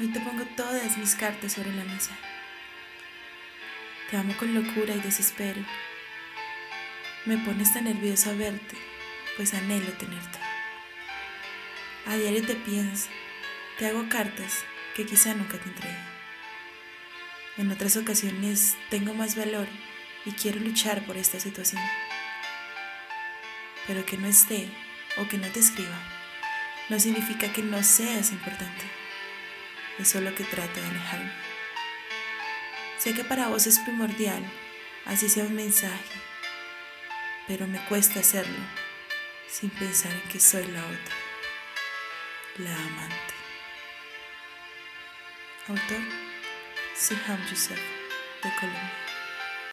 Hoy te pongo todas mis cartas sobre la mesa. Te amo con locura y desespero. Me pones tan nerviosa verte, pues anhelo tenerte. A diario te pienso, te hago cartas que quizá nunca te entregue. En otras ocasiones tengo más valor y quiero luchar por esta situación. Pero que no esté o que no te escriba no significa que no seas importante. Es solo que trato de alejarme. Sé que para vos es primordial, así sea un mensaje, pero me cuesta hacerlo sin pensar en que soy la otra, la amante. Autor Siham Yusuf, de Colombia.